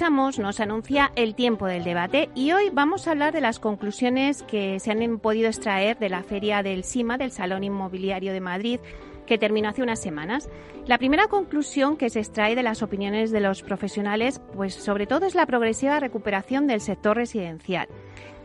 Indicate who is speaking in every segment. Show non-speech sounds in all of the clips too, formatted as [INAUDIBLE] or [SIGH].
Speaker 1: Escuchamos nos anuncia el tiempo del debate y hoy vamos a hablar de las conclusiones que se han podido extraer de la feria del SIMA, del Salón Inmobiliario de Madrid, que terminó hace unas semanas. La primera conclusión que se extrae de las opiniones de los profesionales, pues sobre todo es la progresiva recuperación del sector residencial.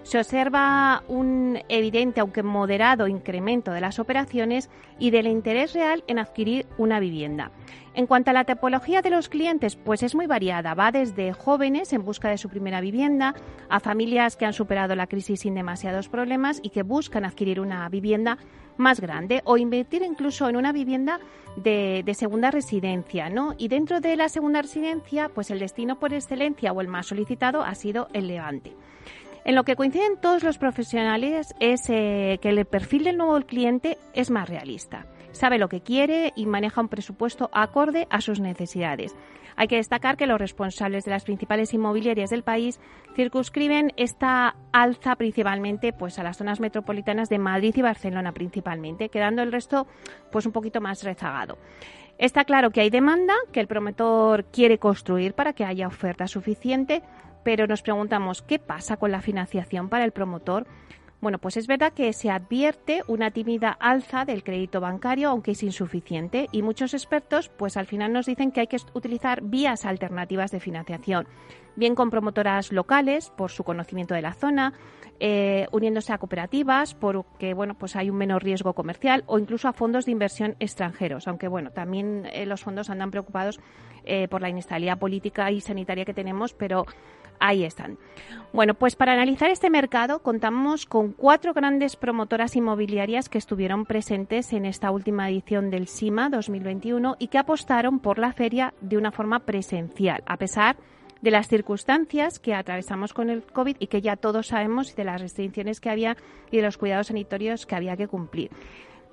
Speaker 1: Se observa un evidente, aunque moderado, incremento de las operaciones y del interés real en adquirir una vivienda. En cuanto a la tipología de los clientes, pues es muy variada. Va desde jóvenes en busca de su primera vivienda a familias que han superado la crisis sin demasiados problemas y que buscan adquirir una vivienda más grande o invertir incluso en una vivienda de, segunda residencia, ¿no? Y dentro de la segunda residencia, pues el destino por excelencia o el más solicitado ha sido el Levante. En lo que coinciden todos los profesionales es eh, que el perfil del nuevo cliente es más realista sabe lo que quiere y maneja un presupuesto acorde a sus necesidades. Hay que destacar que los responsables de las principales inmobiliarias del país circunscriben esta alza principalmente pues a las zonas metropolitanas de Madrid y Barcelona principalmente, quedando el resto pues un poquito más rezagado. Está claro que hay demanda, que el promotor quiere construir para que haya oferta suficiente, pero nos preguntamos qué pasa con la financiación para el promotor bueno, pues es verdad que se advierte una tímida alza del crédito bancario, aunque es insuficiente, y muchos expertos, pues al final nos dicen que hay que utilizar vías alternativas de financiación, bien con promotoras locales por su conocimiento de la zona, eh, uniéndose a cooperativas porque bueno pues hay un menor riesgo comercial o incluso a fondos de inversión extranjeros aunque bueno también eh, los fondos andan preocupados eh, por la inestabilidad política y sanitaria que tenemos pero ahí están. Bueno, pues para analizar este mercado contamos con cuatro grandes promotoras inmobiliarias que estuvieron presentes en esta última edición del SIMA 2021 y que apostaron por la feria de una forma presencial, a pesar de las circunstancias que atravesamos con el COVID y que ya todos sabemos de las restricciones que había y de los cuidados sanitarios que había que cumplir.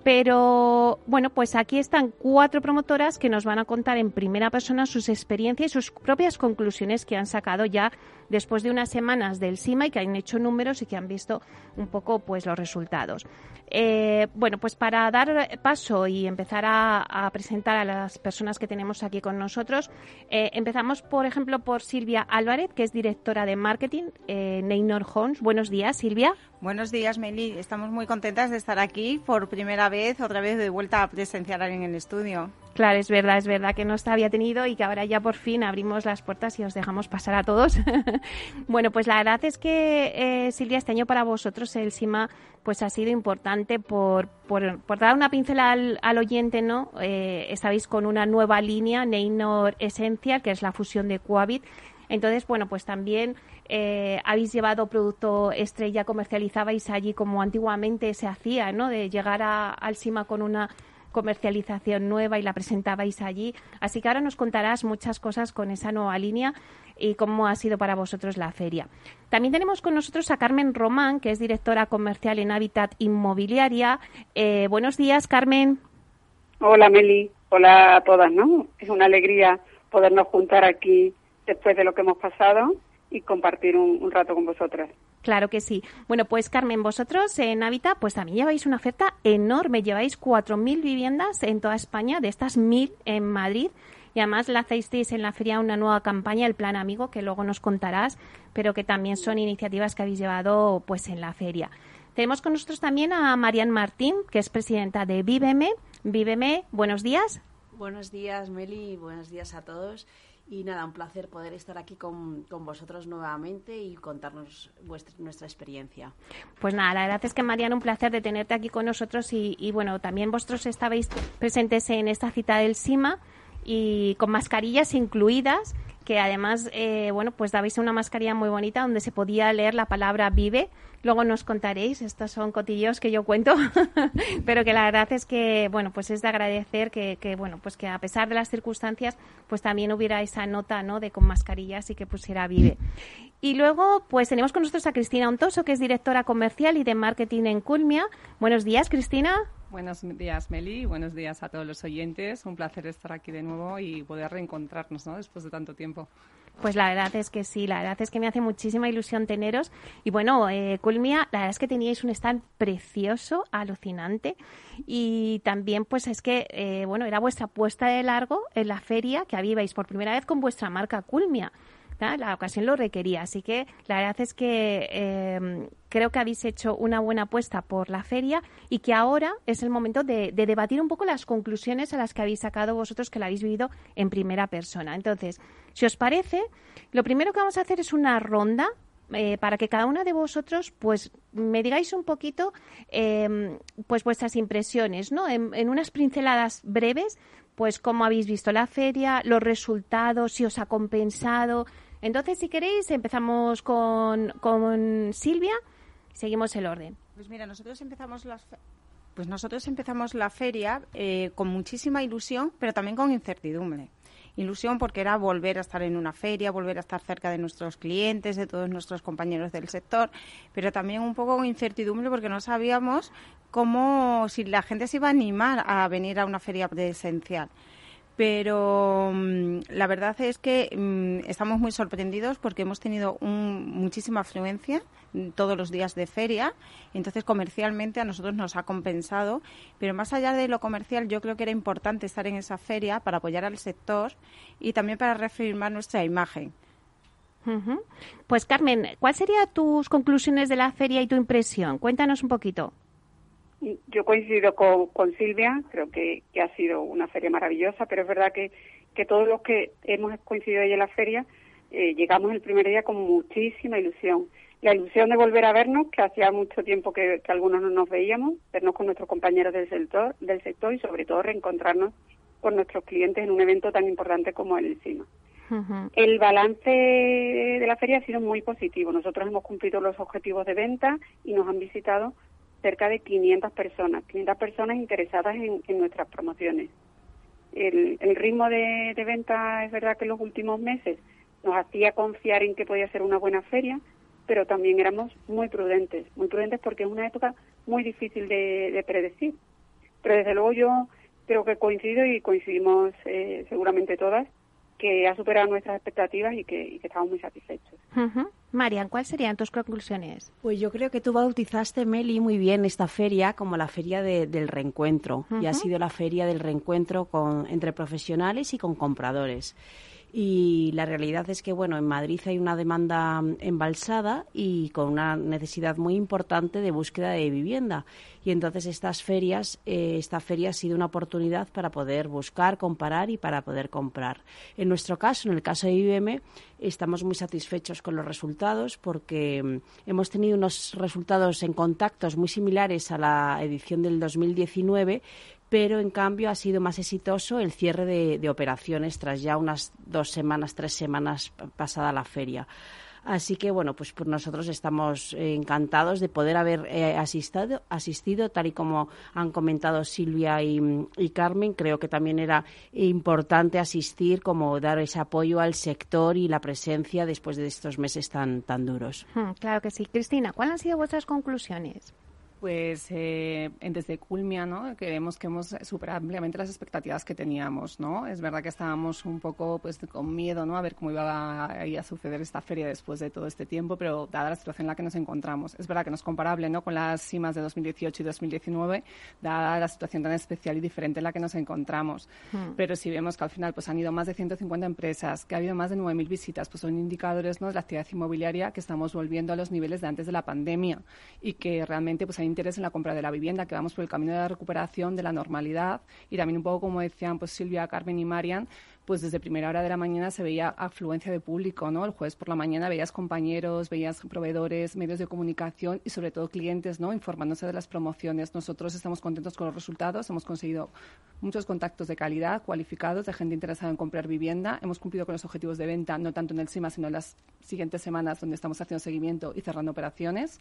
Speaker 1: Pero bueno, pues aquí están cuatro promotoras que nos van a contar en primera persona sus experiencias y sus propias conclusiones que han sacado ya después de unas semanas del SIMA y que han hecho números y que han visto un poco pues los resultados. Eh, bueno, pues para dar paso y empezar a, presentar a las personas que tenemos aquí con nosotros, eh, empezamos, por ejemplo, por Silvia Álvarez, que es directora de marketing eh, Neynor Homes. Buenos días, Silvia.
Speaker 2: Buenos días, Meli. Estamos muy contentas de estar aquí por primera vez, otra vez de vuelta a presenciar en el estudio.
Speaker 1: Claro, es verdad, es verdad que no se había tenido y que ahora ya por fin abrimos las puertas y os dejamos pasar a todos. [LAUGHS] bueno, pues la verdad es que, eh, Silvia, este año para vosotros el SIMA pues ha sido importante por, por, dar una pincela al, oyente, ¿no? Eh, estabais con una nueva línea, Neynor Essential, que es la fusión de Coavit. Entonces, bueno, pues también eh, habéis llevado producto estrella, comercializabais allí como antiguamente se hacía, ¿no? De llegar al SIMA con una comercialización nueva y la presentabais allí. Así que ahora nos contarás muchas cosas con esa nueva línea y cómo ha sido para vosotros la feria. También tenemos con nosotros a Carmen Román, que es directora comercial en Habitat Inmobiliaria. Eh, buenos días, Carmen.
Speaker 3: Hola, Meli. Hola a todas, ¿no? Es una alegría podernos juntar aquí después de lo que hemos pasado y compartir un, rato con vosotras.
Speaker 1: Claro que sí. Bueno, pues Carmen, vosotros en Habitat pues también lleváis una oferta enorme. Lleváis 4.000 viviendas en toda España, de estas 1.000 en Madrid. Y además la hacéis en la feria una nueva campaña, el Plan Amigo, que luego nos contarás, pero que también son iniciativas que habéis llevado pues en la feria. Tenemos con nosotros también a Marian Martín, que es presidenta de Víveme. Víveme, buenos días.
Speaker 4: Buenos días, Meli, buenos días a todos. Y nada, un placer poder estar aquí con, vosotros nuevamente y contarnos vuestra, nuestra experiencia.
Speaker 1: Pues nada, la verdad es que Mariana, un placer de tenerte aquí con nosotros y, bueno, también vosotros estabais presentes en esta cita del SIMA y con mascarillas incluidas que además, eh, bueno, pues dabais una mascarilla muy bonita donde se podía leer la palabra vive. Luego nos contaréis, estos son cotillos que yo cuento, [LAUGHS] pero que la verdad es que, bueno, pues es de agradecer que, que, bueno, pues que a pesar de las circunstancias, pues también hubiera esa nota, ¿no?, de con mascarillas y que pusiera vive. Y luego, pues tenemos con nosotros a Cristina Ontoso, que es directora comercial y de marketing en Culmia. Buenos días, Cristina.
Speaker 5: Buenos días, Meli. Buenos días a todos los oyentes. Un placer estar aquí de nuevo y poder reencontrarnos ¿no? después de tanto tiempo.
Speaker 1: Pues la verdad es que sí, la verdad es que me hace muchísima ilusión teneros. Y bueno, eh, Culmia, la verdad es que teníais un stand precioso, alucinante. Y también, pues es que, eh, bueno, era vuestra puesta de largo en la feria que habíais por primera vez con vuestra marca Culmia la ocasión lo requería. Así que la verdad es que em, creo que habéis hecho una buena apuesta por la feria y que ahora es el momento de, debatir un poco las conclusiones a las que habéis sacado vosotros que la habéis vivido en primera persona. Entonces, si os parece, lo primero que vamos a hacer es una ronda eh, para que cada una de vosotros pues me digáis un poquito em, pues vuestras impresiones, ¿no? en, unas pinceladas breves, pues cómo habéis visto la feria, los resultados, si os ha compensado, entonces, si queréis, empezamos con, con Silvia seguimos el orden.
Speaker 2: Pues mira, nosotros empezamos las pues nosotros empezamos la feria eh, con muchísima ilusión, pero también con incertidumbre. Ilusión porque era volver a estar en una feria, volver a estar cerca de nuestros clientes, de todos nuestros compañeros del sector, pero también un poco incertidumbre porque no sabíamos cómo, si la gente se iba a animar a venir a una feria presencial pero mm, la verdad es que mm, estamos muy sorprendidos porque hemos tenido muchísima afluencia todos los días de feria, entonces comercialmente a nosotros nos ha compensado, pero más allá de lo comercial yo creo que era importante estar en esa feria para apoyar al sector y también para reafirmar nuestra imagen.
Speaker 1: Pues Carmen, ¿cuáles serían tus conclusiones de la feria y tu impresión? Cuéntanos un poquito.
Speaker 3: Yo coincido con, con Silvia, creo que, ha sido una feria maravillosa, pero es verdad que, que todos los que hemos coincidido ahí en la feria eh, llegamos el primer día con muchísima ilusión. La ilusión de volver a vernos, que hacía mucho tiempo que, algunos no nos veíamos, vernos con nuestros compañeros del sector, del sector y sobre todo reencontrarnos con nuestros clientes en un evento tan importante como el CIMA. El balance de la feria ha sido muy positivo. Nosotros hemos cumplido los objetivos de venta y nos han visitado cerca de 500 personas, 500 personas interesadas en, nuestras promociones. El, ritmo de, venta es verdad que en los últimos meses nos hacía confiar en que podía ser una buena feria, pero también éramos muy prudentes, muy prudentes porque es una época muy difícil de, predecir. Pero desde luego yo creo que coincido y coincidimos eh, seguramente todas que ha superado nuestras expectativas y que, estamos muy satisfechos.
Speaker 1: Marian, ¿cuáles serían tus conclusiones?
Speaker 4: Pues yo creo que tú bautizaste, Meli, muy bien esta feria como la feria del reencuentro. Y ha sido la feria del reencuentro con, entre profesionales y con compradores y la realidad es que bueno en Madrid hay una demanda embalsada y con una necesidad muy importante de búsqueda de vivienda. Y entonces estas ferias eh, esta feria ha sido una oportunidad para poder buscar comparar y para poder comprar. En nuestro caso en el caso de IBM estamos muy satisfechos con los resultados porque mm, hemos tenido unos resultados en contactos muy similares a la edición del 2019 pero en cambio ha sido más exitoso el cierre de, operaciones tras ya unas dos semanas, tres semanas pasada la feria. Así que, bueno, pues por nosotros estamos encantados de poder haber eh, asistido, asistido, tal y como han comentado Silvia y, Carmen. Creo que también era importante asistir, como dar ese apoyo al sector y la presencia después de estos meses tan, tan duros.
Speaker 1: Hmm, claro que sí. Cristina, ¿cuáles han sido vuestras conclusiones?
Speaker 5: Pues eh, desde Culmia, ¿no? Creemos que hemos superado ampliamente las expectativas que teníamos, ¿no? Es verdad que estábamos un poco, pues, con miedo, ¿no? A ver cómo iba a, a, suceder esta feria después de todo este tiempo, pero dada la situación en la que nos encontramos, es verdad que no es comparable, ¿no? Con las cimas de 2018 y 2019, dada la situación tan especial y diferente en la que nos encontramos. Hmm. Pero si vemos que al final, pues, han ido más de 150 empresas, que ha habido más de 9.000 visitas, pues son indicadores, ¿no? De la actividad inmobiliaria que estamos volviendo a los niveles de antes de la pandemia y que realmente, pues, hay interés en la compra de la vivienda, que vamos por el camino de la recuperación, de la normalidad. Y también un poco como decían pues Silvia, Carmen y Marian, pues desde primera hora de la mañana se veía afluencia de público, ¿no? El jueves por la mañana veías compañeros, veías proveedores, medios de comunicación y sobre todo clientes, ¿no? Informándose de las promociones. Nosotros estamos contentos con los resultados, hemos conseguido muchos contactos de calidad, cualificados, de gente interesada en comprar vivienda. Hemos cumplido con los objetivos de venta, no tanto en el CIMA, sino en las siguientes semanas donde estamos haciendo seguimiento y cerrando operaciones.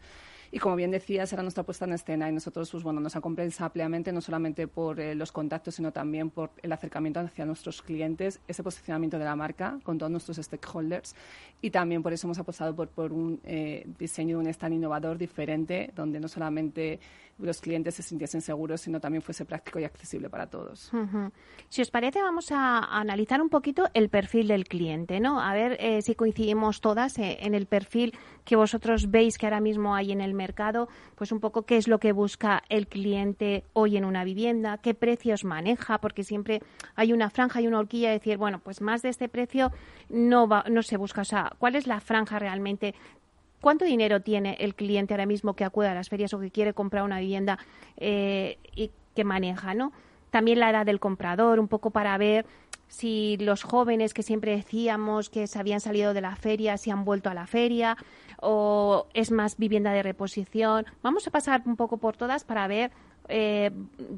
Speaker 5: Y como bien decías, era nuestra puesta en escena y nosotros pues, bueno, nos compensa ampliamente, no solamente por eh, los contactos, sino también por el acercamiento hacia nuestros clientes, ese posicionamiento de la marca con todos nuestros stakeholders y también por eso hemos apostado por, un eh, diseño de un stand innovador diferente, donde no solamente los clientes se sintiesen seguros, sino también fuese práctico y accesible para todos.
Speaker 1: Si os parece, vamos a, analizar un poquito el perfil del cliente, ¿no? A ver eh, si coincidimos todas en el perfil que vosotros veis que ahora mismo hay en el mercado, pues un poco qué es lo que busca el cliente hoy en una vivienda, qué precios maneja, porque siempre hay una franja y una horquilla de decir, bueno, pues más de este precio no, va, no se busca. O sea, ¿cuál es la franja realmente? ¿Cuánto dinero tiene el cliente ahora mismo que acude a las ferias o que quiere comprar una vivienda eh, y que maneja, no? También la edad del comprador, un poco para ver si los jóvenes que siempre decíamos que se habían salido de la feria, si han vuelto a la feria, o es más vivienda de reposición. Vamos a pasar un poco por todas para ver eh,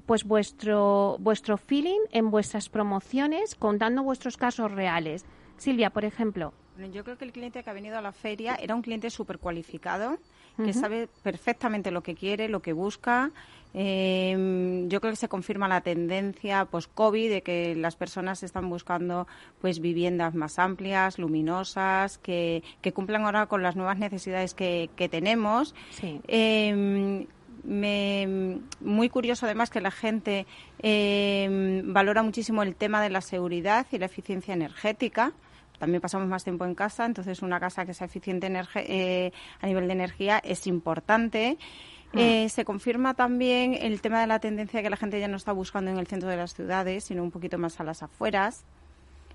Speaker 1: pues vuestro, vuestro feeling en vuestras promociones, contando vuestros casos reales. Silvia, por ejemplo.
Speaker 2: Yo creo que el cliente que ha venido a la feria era un cliente súper cualificado, que sabe perfectamente lo que quiere, lo que busca. Eh, yo creo que se confirma la tendencia post-COVID de que las personas están buscando pues viviendas más amplias, luminosas, que, cumplan ahora con las nuevas necesidades que, tenemos. Em, muy curioso además que la gente em, valora muchísimo el tema de la seguridad y la eficiencia energética también pasamos más tiempo en casa, entonces una casa que sea eficiente eh, a nivel de energía es importante. Ah. Eh, se confirma también el tema de la tendencia que la gente ya no está buscando en el centro de las ciudades, sino un poquito más a las afueras.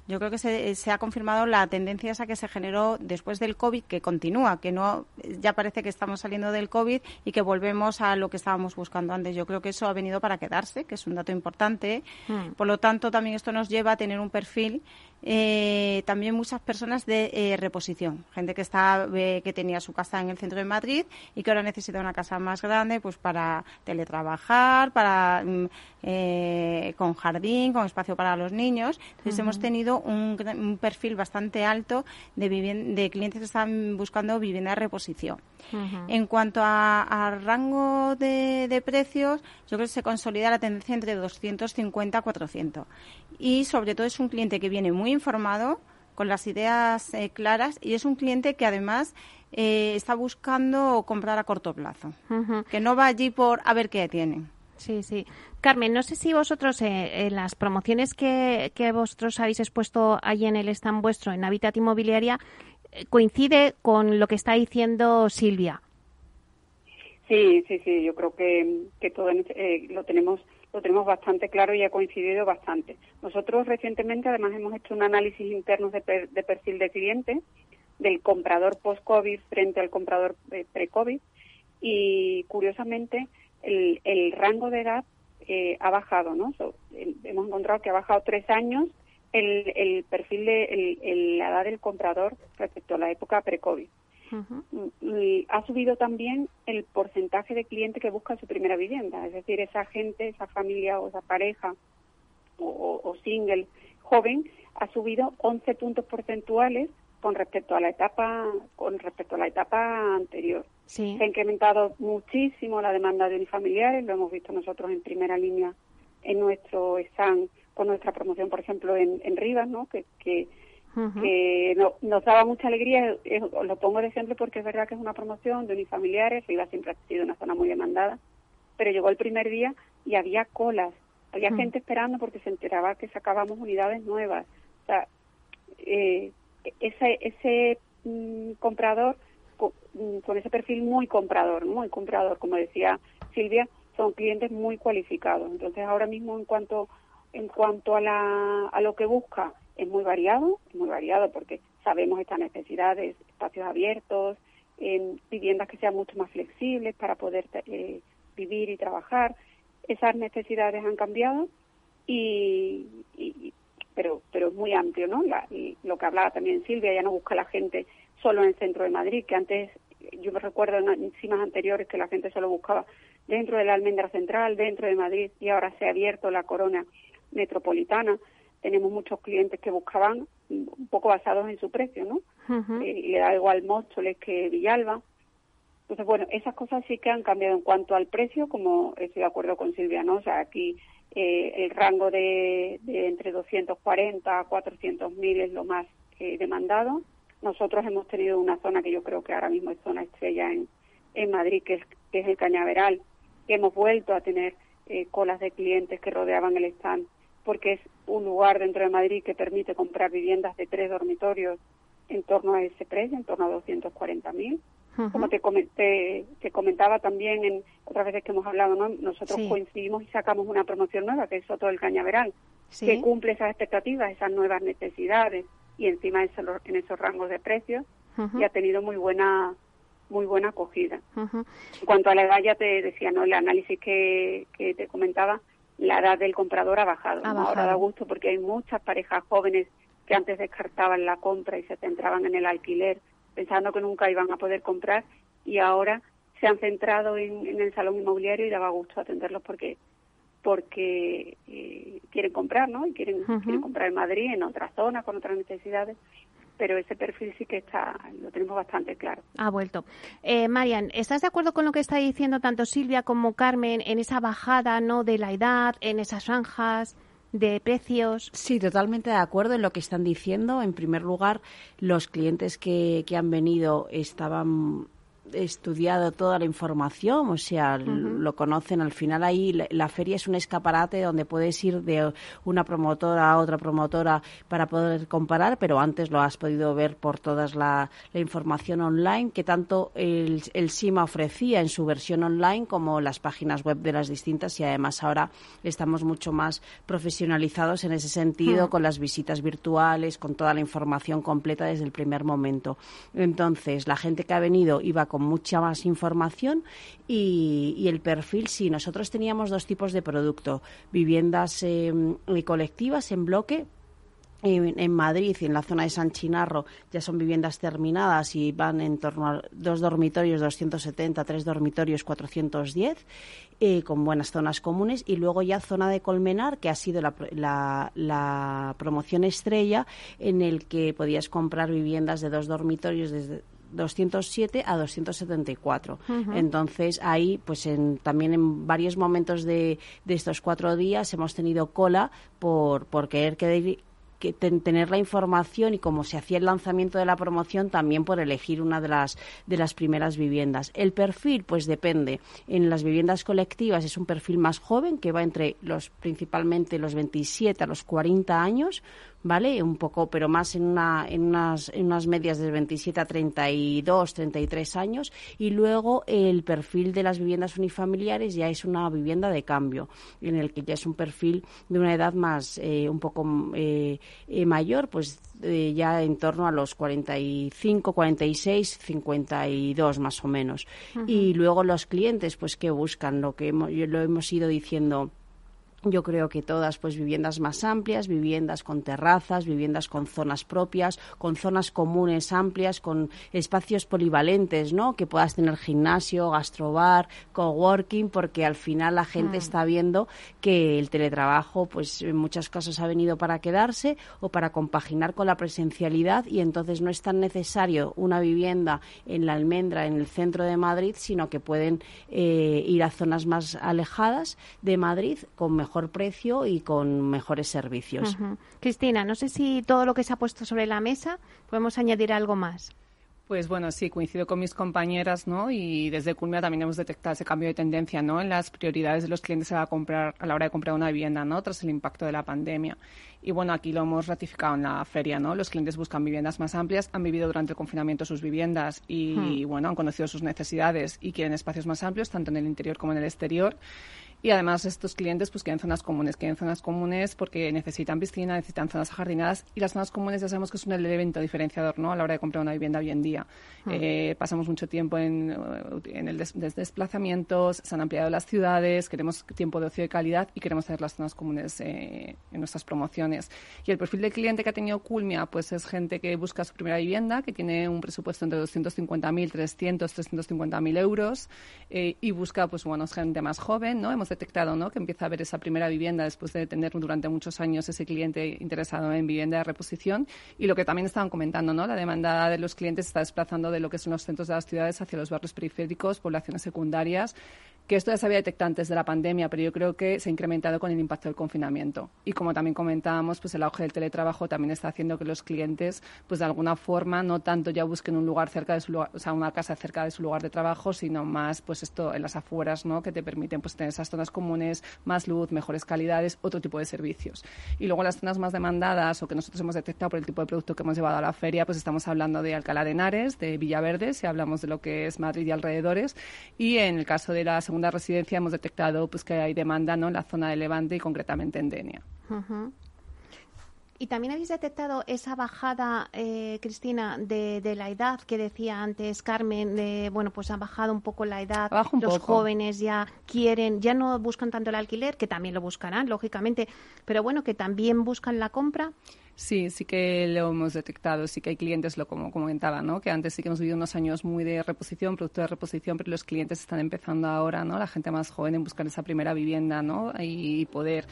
Speaker 2: Yo creo que se, ha confirmado la tendencia esa que se generó después del COVID, que continúa, que no ya parece que estamos saliendo del COVID y que volvemos a lo que estábamos buscando antes. Yo creo que eso ha venido para quedarse, que es un dato importante. Hmm. Por lo tanto, también esto nos lleva a tener un perfil eh, también muchas personas de eh, reposición, gente que está eh, que tenía su casa en el centro de Madrid y que ahora necesita una casa más grande, pues para teletrabajar, para mm, con jardín, con espacio para los niños. Entonces hemos tenido un, perfil bastante alto de, de clientes que están buscando vivienda de reposición. En cuanto a, rango de, precios, yo creo que se consolida la tendencia entre 250 y 400. Y sobre todo es un cliente que viene muy informado, con las ideas eh, claras y es un cliente que además eh, está buscando comprar a corto plazo, que no va allí por a ver qué tienen.
Speaker 1: Sí, sí. Carmen, no sé si vosotros eh, en las promociones que, que vosotros habéis expuesto allí en el stand vuestro, en Habitat Inmobiliaria, coincide con lo que está diciendo Silvia.
Speaker 3: Sí, sí, sí, yo creo que, que todo eh, lo tenemos lo tenemos bastante claro y ha coincidido bastante. Nosotros recientemente además hemos hecho un análisis interno de, perfil de cliente del comprador post-COVID frente al comprador eh, pre-COVID y curiosamente el, el rango de edad eh, ha bajado, ¿no? hemos encontrado que ha bajado tres años el, el perfil de el, la edad del comprador respecto a la época pre-COVID. Y ha subido también el porcentaje de cliente que busca su primera vivienda, es decir, esa gente, esa familia o esa pareja o, single joven ha subido 11 puntos porcentuales con respecto a la etapa con respecto a la etapa anterior. Se ha incrementado muchísimo la demanda de unifamiliares, lo hemos visto nosotros en primera línea en nuestro stand con nuestra promoción, por ejemplo, en, en Rivas, ¿no? que, que, nos daba mucha alegría. lo pongo de ejemplo porque es verdad que es una promoción de unifamiliares. Rivas siempre ha sido una zona muy demandada, pero llegó el primer día y había colas. Había gente esperando porque se enteraba que sacábamos unidades nuevas. O sea, eh, ese, ese mm, comprador mm, con, ese perfil muy comprador, muy comprador, como decía Silvia, son clientes muy cualificados. Entonces, ahora mismo en cuanto en cuanto a, la, a lo que busca, es muy variado, muy variado porque sabemos estas necesidades, espacios abiertos, viviendas que sean mucho más flexibles para poder eh, vivir y trabajar. Esas necesidades han cambiado y, pero pero es muy amplio, ¿no? y lo que hablaba también Silvia, ya no busca la gente solo en el centro de Madrid, que antes yo me recuerdo en encimas anteriores que la gente solo buscaba dentro de la almendra central, dentro de Madrid y ahora se ha abierto la corona metropolitana. Tenemos muchos clientes que buscaban un poco basados en su precio, ¿no? Eh, y le da igual Móstoles que Villalba. Entonces, bueno, esas cosas sí que han cambiado en cuanto al precio, como estoy de acuerdo con Silvia, ¿no? O sea, aquí eh, el rango de, entre 240 a 400 mil es lo más eh, demandado. Nosotros hemos tenido una zona que yo creo que ahora mismo es zona estrella en, en Madrid, que es, que es el Cañaveral, que hemos vuelto a tener eh, colas de clientes que rodeaban el stand, porque es un lugar dentro de Madrid que permite comprar viviendas de tres dormitorios en torno a ese precio, en torno a 240 mil. Como te, comenté, te comentaba también en otras veces que hemos hablado, ¿no? nosotros coincidimos y sacamos una promoción nueva, que es Soto del Cañaveral, que cumple esas expectativas, esas nuevas necesidades y encima en esos rangos de precios y ha tenido muy buena muy buena acogida. En cuanto a la edad, ya te decía, ¿no? El análisis que, que te comentaba, la edad del comprador ha bajado. Ahora da gusto porque hay muchas parejas jóvenes que antes descartaban la compra y se centraban en el alquiler, pensando que nunca iban a poder comprar, y ahora se han centrado en, el salón inmobiliario y daba gusto atenderlos porque porque eh, quieren comprar, ¿no? Y quieren, quieren comprar en Madrid, en otra zona, con otras necesidades pero ese perfil sí que está, lo tenemos bastante claro.
Speaker 1: Ha vuelto. Eh, Marian, ¿estás de acuerdo con lo que está diciendo tanto Silvia como Carmen en esa bajada no de la edad, en esas franjas? de precios.
Speaker 4: Sí, totalmente de acuerdo en lo que están diciendo. En primer lugar, los clientes que, que han venido estaban estudiado toda la información, o sea, lo conocen. Al final ahí la, feria es un escaparate donde puedes ir de una promotora a otra promotora para poder comparar, pero antes lo has podido ver por toda la, información online que tanto el, el, SIMA ofrecía en su versión online como las páginas web de las distintas y además ahora estamos mucho más profesionalizados en ese sentido con las visitas virtuales, con toda la información completa desde el primer momento. Entonces, la gente que ha venido iba mucha más información y, el perfil, sí, nosotros teníamos dos tipos de producto, viviendas em, colectivas en bloque, en, Madrid y en la zona de San Chinarro ya son viviendas terminadas y van en torno a dos dormitorios 270, tres dormitorios 410, eh, con buenas zonas comunes. Y luego ya zona de Colmenar, que ha sido la, la promoción estrella, en el que podías comprar viviendas de dos dormitorios desde 207 a 274. Entonces, ahí, pues en, también en varios momentos de, de, estos cuatro días hemos tenido cola por, por querer que, que tener la información y como se hacía el lanzamiento de la promoción también por elegir una de las de las primeras viviendas. El perfil pues depende. En las viviendas colectivas es un perfil más joven que va entre los principalmente los 27 a los 40 años, ¿vale? Un poco, pero más en, una, en, unas, en unas medias de 27 a 32, 33 años. Y luego el perfil de las viviendas unifamiliares ya es una vivienda de cambio, en el que ya es un perfil de una edad más, eh, un poco eh, eh, mayor, pues ya en torno a los 45, 46, 52 más o menos. Y luego los clientes, pues que buscan lo que hemos, lo hemos ido diciendo yo creo que todas, pues viviendas más amplias, viviendas con terrazas, viviendas con zonas propias, con zonas comunes amplias, con espacios polivalentes, ¿no? Que puedas tener gimnasio, gastrobar, coworking, porque al final la gente mm. está viendo que el teletrabajo, pues en muchos casos ha venido para quedarse o para compaginar con la presencialidad y entonces no es tan necesario una vivienda en la almendra, en el centro de Madrid, sino que pueden eh, ir a zonas más alejadas de Madrid con mejor mejor precio y con mejores servicios.
Speaker 1: Cristina, no sé si todo lo que se ha puesto sobre la mesa podemos añadir algo más.
Speaker 5: Pues bueno, sí, coincido con mis compañeras, ¿no? Y desde Culmia también hemos detectado ese cambio de tendencia, ¿no? En las prioridades de los clientes a, comprar, a la hora de comprar una vivienda, ¿no? Tras el impacto de la pandemia. Y bueno, aquí lo hemos ratificado en la feria, ¿no? Los clientes buscan viviendas más amplias, han vivido durante el confinamiento sus viviendas y, hmm. bueno, han conocido sus necesidades y quieren espacios más amplios, tanto en el interior como en el exterior. Y además estos clientes pues quieren zonas comunes, quieren zonas comunes porque necesitan piscina, necesitan zonas ajardinadas y las zonas comunes ya sabemos que es un elemento diferenciador ¿no? a la hora de comprar una vivienda hoy en día. Ah. Eh, pasamos mucho tiempo en, en el desplazamientos, se han ampliado las ciudades, queremos tiempo de ocio de calidad y queremos tener las zonas comunes eh, en nuestras promociones. Y el perfil de cliente que ha tenido Culmia pues es gente que busca su primera vivienda, que tiene un presupuesto entre 250.000, 300, 350.000 euros eh, y busca pues bueno, gente más joven, ¿no? Hemos hemos detectado ¿no? que empieza a haber esa primera vivienda después de tener durante muchos años ese cliente interesado en vivienda de reposición. Y lo que también estaban comentando, ¿no? la demanda de los clientes está desplazando de lo que son los centros de las ciudades hacia los barrios periféricos, poblaciones secundarias que esto ya se había detectado antes de la pandemia, pero yo creo que se ha incrementado con el impacto del confinamiento. Y como también comentábamos, pues el auge del teletrabajo también está haciendo que los clientes, pues de alguna forma, no tanto ya busquen un lugar cerca de su lugar, o sea, una casa cerca de su lugar de trabajo, sino más, pues esto en las afueras, ¿no? Que te permiten, pues tener esas zonas comunes, más luz, mejores calidades, otro tipo de servicios. Y luego las zonas más demandadas o que nosotros hemos detectado por el tipo de producto que hemos llevado a la feria, pues estamos hablando de Alcalá de Henares, de Villaverde, si hablamos de lo que es Madrid y alrededores. Y en el caso de la segunda residencia hemos detectado pues que hay demanda ¿no? en la zona de Levante y concretamente en Denia.
Speaker 1: Y también habéis detectado esa bajada, eh, Cristina, de, de, la edad que decía antes Carmen, de, bueno, pues ha bajado un poco la edad. Los jóvenes ya quieren, ya no buscan tanto el alquiler, que también lo buscarán, lógicamente, pero bueno, que también buscan la compra.
Speaker 5: Sí, sí que lo hemos detectado, sí que hay clientes, lo como comentaba, ¿no? que antes sí que hemos vivido unos años muy de reposición, producto de reposición, pero los clientes están empezando ahora, ¿no? la gente más joven en buscar esa primera vivienda ¿no? y poder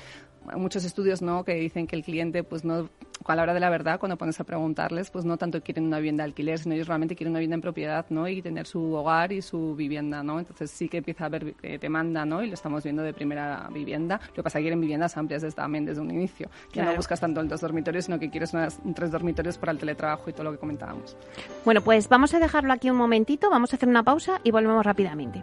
Speaker 5: muchos estudios no que dicen que el cliente pues no a la hora de la verdad cuando pones a preguntarles pues no tanto quieren una vivienda de alquiler sino ellos realmente quieren una vivienda en propiedad no y tener su hogar y su vivienda no entonces sí que empieza a haber eh, demanda no y lo estamos viendo de primera vivienda. Lo que pasa es que quieren viviendas amplias desde, también desde un inicio que no buscas tanto el dos dormitorios sino que quieres unas, tres dormitorios para el teletrabajo y todo lo que comentábamos.
Speaker 1: Bueno pues vamos a dejarlo aquí un momentito vamos a hacer una pausa y volvemos rápidamente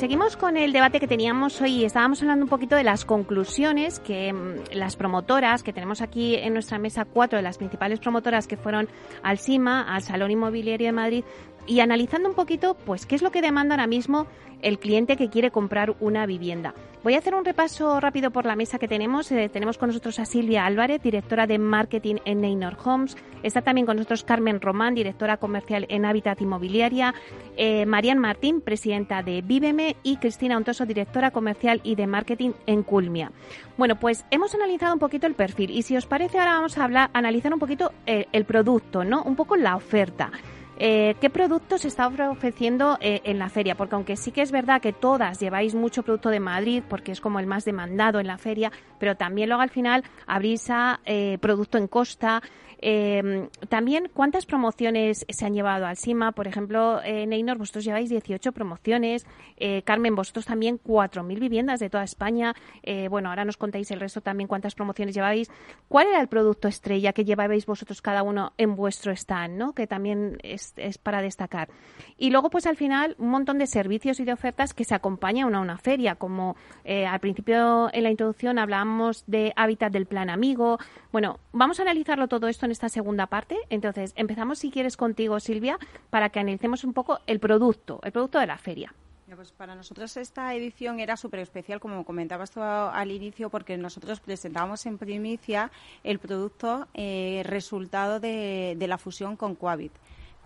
Speaker 1: Seguimos con el debate que teníamos hoy. Estábamos hablando un poquito de las conclusiones que mm, las promotoras, que tenemos aquí en nuestra mesa cuatro de las principales promotoras que fueron al CIMA, al Salón Inmobiliario de Madrid, y analizando un poquito, pues, qué es lo que demanda ahora mismo el cliente que quiere comprar una vivienda. Voy a hacer un repaso rápido por la mesa que tenemos. Eh, tenemos con nosotros a Silvia Álvarez, directora de marketing en Neynor Homes. Está también con nosotros Carmen Román, directora comercial en Habitat Inmobiliaria. Eh, Marian Martín, presidenta de Víveme. Y Cristina Ontoso, directora comercial y de marketing en Culmia. Bueno, pues hemos analizado un poquito el perfil. Y si os parece, ahora vamos a hablar, analizar un poquito eh, el producto, ¿no? Un poco la oferta. Eh, ¿Qué productos está ofreciendo eh, en la feria? Porque aunque sí que es verdad que todas lleváis mucho producto de Madrid, porque es como el más demandado en la feria, pero también luego al final abrís a eh, producto en costa, eh, también, ¿cuántas promociones se han llevado al SIMA? Por ejemplo, eh, Neynor, vosotros lleváis 18 promociones. Eh, Carmen, vosotros también 4.000 viviendas de toda España. Eh, bueno, ahora nos contáis el resto también cuántas promociones lleváis. ¿Cuál era el producto estrella que llevabais vosotros cada uno en vuestro stand, ¿no? que también es, es para destacar? Y luego, pues al final, un montón de servicios y de ofertas que se acompañan a una feria, como eh, al principio en la introducción hablábamos de hábitat del plan amigo. Bueno, vamos a analizarlo todo esto en esta segunda parte. Entonces, empezamos si quieres contigo, Silvia, para que analicemos un poco el producto, el producto de la feria.
Speaker 2: Pues para nosotros esta edición era súper especial, como comentabas tú al inicio, porque nosotros presentábamos en primicia el producto eh, resultado de, de la fusión con Coavit.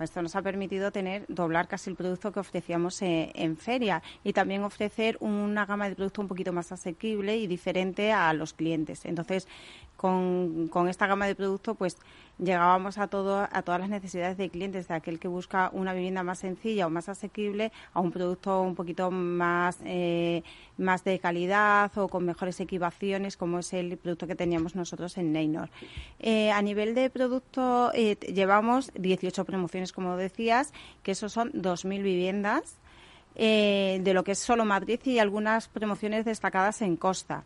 Speaker 2: Esto nos ha permitido tener doblar casi el producto que ofrecíamos eh, en feria y también ofrecer una gama de producto un poquito más asequible y diferente a los clientes. Entonces, con, con esta gama de producto, pues llegábamos a todo a todas las necesidades de clientes, de aquel que busca una vivienda más sencilla o más asequible a un producto un poquito más eh, más de calidad o con mejores equipaciones, como es el producto que teníamos nosotros en Neynor. Eh, a nivel de producto, eh, llevamos 18 promociones, como decías, que eso son 2.000 viviendas eh, de lo que es solo Madrid y algunas promociones destacadas en Costa.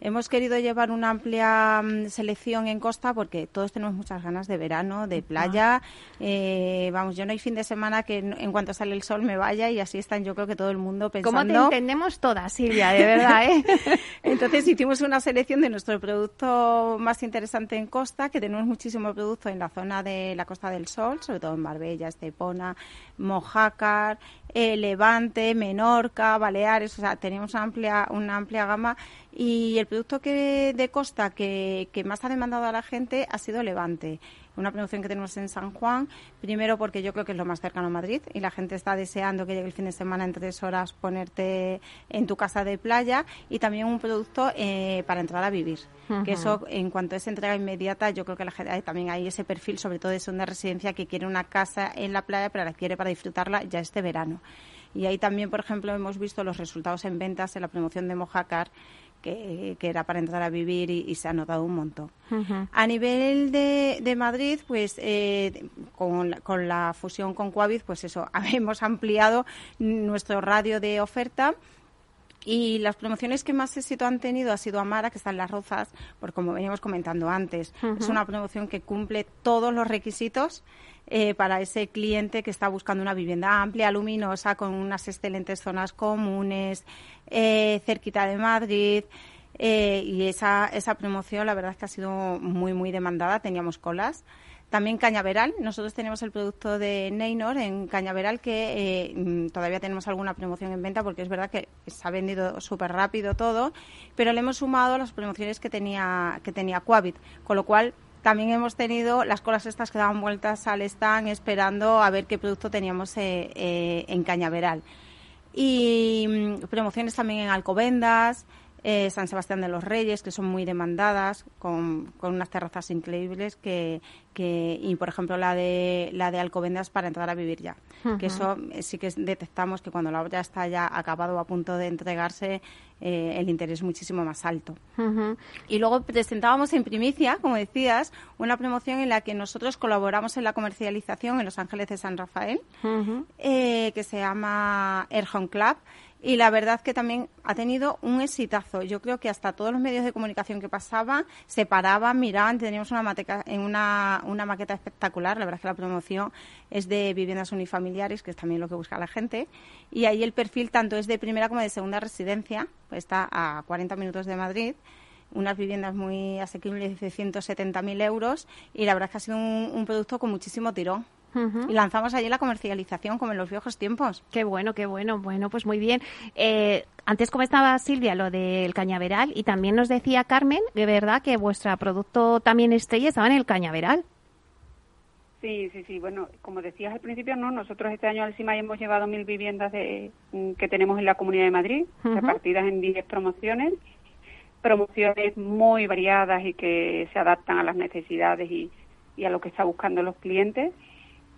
Speaker 2: Hemos querido llevar una amplia mm, selección en Costa porque todos tenemos muchas ganas de verano, de playa. Eh, vamos, yo no hay fin de semana que en, cuanto sale el sol me vaya y así están yo creo que todo el mundo pensando...
Speaker 1: ¿Cómo te entendemos todas, Silvia? De verdad, ¿eh? [LAUGHS]
Speaker 2: Entonces hicimos una selección de nuestro producto más interesante en Costa, que tenemos muchísimo producto en la zona de la Costa del Sol, sobre todo en Marbella, Estepona, Mojácar, eh, Levante, Menorca, Baleares, o sea, tenemos una amplia, una amplia gama. Y el producto que de costa que, que más ha demandado a la gente ha sido Levante una promoción que tenemos en San Juan, primero porque yo creo que es lo más cercano a Madrid y la gente está deseando que llegue el fin de semana en tres horas ponerte en tu casa de playa y también un producto eh, para entrar a vivir. Que eso, en cuanto es entrega inmediata, yo creo que la gente, también hay ese perfil, sobre todo de una residencia que quiere una casa en la playa, pero la quiere para disfrutarla ya este verano. Y ahí también, por ejemplo, hemos visto los resultados en ventas en la promoción de Mojácar, que, era para entrar a vivir y, se ha notado un montón. A nivel de, de Madrid, pues eh, con, con, la fusión con Coavid, pues eso, [LAUGHS] hemos ampliado nuestro radio de oferta. Y las promociones que más éxito han tenido ha sido Amara, que está en Las Rozas, porque como veníamos comentando antes, es una promoción que cumple todos los requisitos eh, para ese cliente que está buscando una vivienda amplia, luminosa, con unas excelentes zonas comunes, eh, cerquita de Madrid. Eh, y esa, esa promoción la verdad es que ha sido muy, muy demandada. Teníamos colas. También Cañaveral, nosotros tenemos el producto de Neynor en Cañaveral que mm, todavía tenemos alguna promoción en venta porque es verdad que se ha vendido súper rápido todo, pero le hemos sumado las promociones que tenía, que tenía Coavit, con lo cual también hemos tenido las colas estas que daban vueltas al stand esperando a ver qué producto teníamos eh, eh, en Cañaveral. Y mm, promociones también en Alcobendas, eh, San Sebastián de los Reyes, que son muy demandadas, con, con unas terrazas increíbles, que, que, y por ejemplo la de, la de Alcobendas para entrar a vivir ya. Que eso eh, sí que detectamos que cuando la obra está ya acabado o a punto de entregarse, eh, el interés es muchísimo más alto. Y luego presentábamos en primicia, como decías, una promoción en la que nosotros colaboramos en la comercialización en Los Ángeles de San Rafael, que se llama Air Home Club y la verdad que también ha tenido un exitazo. Yo creo que hasta todos los medios de comunicación que pasaban se paraban, miraban, teníamos una, una, maqueta espectacular. La verdad que la promoción es de viviendas unifamiliares, que es también lo que busca la gente. Y ahí el perfil tanto es de primera como de segunda residencia, pues está a 40 minutos de Madrid unas viviendas muy asequibles de 170.000 euros y la verdad que ha sido un producto con muchísimo tirón. Y lanzamos allí la comercialización como en los viejos tiempos.
Speaker 1: Qué bueno, qué bueno. Bueno, pues muy bien. Eh, antes comentaba Silvia lo del cañaveral y también nos decía Carmen, de verdad, que vuestro producto también estrella estaba en el cañaveral.
Speaker 3: Sí, sí, sí. Bueno, como decías al principio, no, nosotros este año al CIMA hemos llevado mil viviendas de, mm, que tenemos en la Comunidad de Madrid, repartidas en 10 promociones, promociones muy variadas y que se adaptan a las necesidades y, y a lo que está buscando los clientes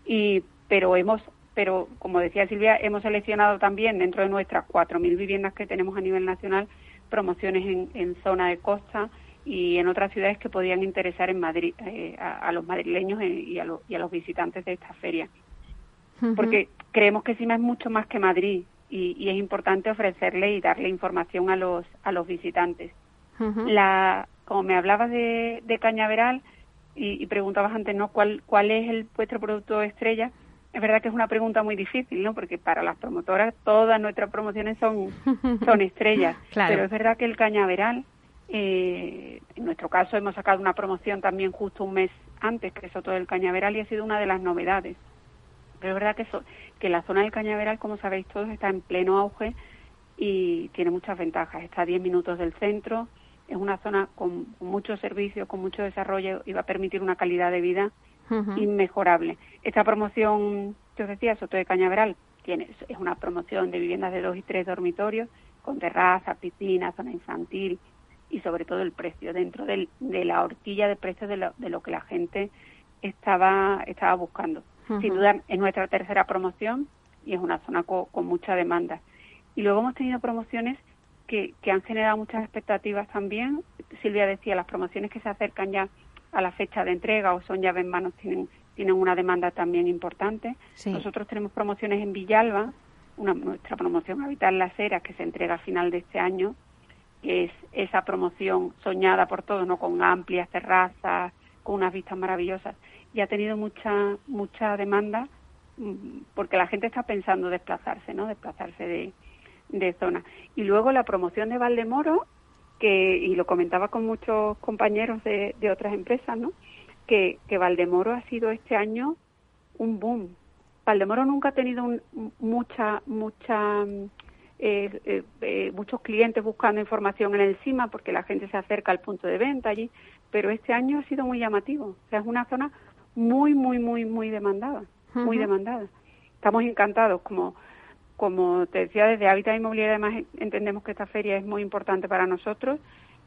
Speaker 3: y pero hemos pero como decía Silvia hemos seleccionado también dentro de nuestras 4.000 viviendas que tenemos a nivel nacional promociones en, en zona de costa y en otras ciudades que podían interesar en Madrid eh, a, los madrileños y a, y a, los visitantes de esta feria. Porque creemos que Sima es mucho más que Madrid y, y, es importante ofrecerle y darle información a los a los visitantes. La como me hablabas de, de Cañaveral y, preguntabas antes, ¿no? ¿Cuál, ¿Cuál es el vuestro producto estrella? Es verdad que es una pregunta muy difícil, ¿no? Porque para las promotoras todas nuestras promociones son, [LAUGHS] son estrellas. Pero es verdad que el cañaveral, eh, en nuestro caso hemos sacado una promoción también justo un mes antes, que es otro del cañaveral, y ha sido una de las novedades. Pero es verdad que, que la zona del cañaveral, como sabéis todos, está en pleno auge y tiene muchas ventajas. Está a 10 minutos del centro, es una zona con, muchos servicios, con mucho desarrollo y va a permitir una calidad de vida inmejorable. Esta promoción que os decía, Soto de Cañaveral, tiene, es una promoción de viviendas de dos y tres dormitorios, con terraza, piscina, zona infantil y sobre todo el precio, dentro de la horquilla de precios de lo, que la gente estaba, estaba buscando. Sin duda es nuestra tercera promoción y es una zona con mucha demanda. Y luego hemos tenido promociones que, han generado muchas expectativas también. Silvia decía, las promociones que se acercan ya a la fecha de entrega o son llaves en manos tienen, tienen una demanda también importante. Nosotros tenemos promociones en Villalba, una, nuestra promoción Habitar las Heras que se entrega a final de este año, que es esa promoción soñada por todos, ¿no? con amplias terrazas, con unas vistas maravillosas. Y ha tenido mucha, mucha demanda mm, porque la gente está pensando desplazarse, ¿no? Desplazarse de, de zona. Y luego la promoción de Valdemoro, que, y lo comentaba con muchos compañeros de, de otras empresas, ¿no? Que, que Valdemoro ha sido este año un boom. Valdemoro nunca ha tenido mucha, mucha, eh, eh, eh, muchos clientes buscando información en el CIMA porque la gente se acerca al punto de venta allí, pero este año ha sido muy llamativo. O sea, es una zona muy, muy, muy, muy demandada, muy demandada. Estamos encantados como como te decía, desde Hábitat Inmobiliaria además entendemos que esta feria es muy importante para nosotros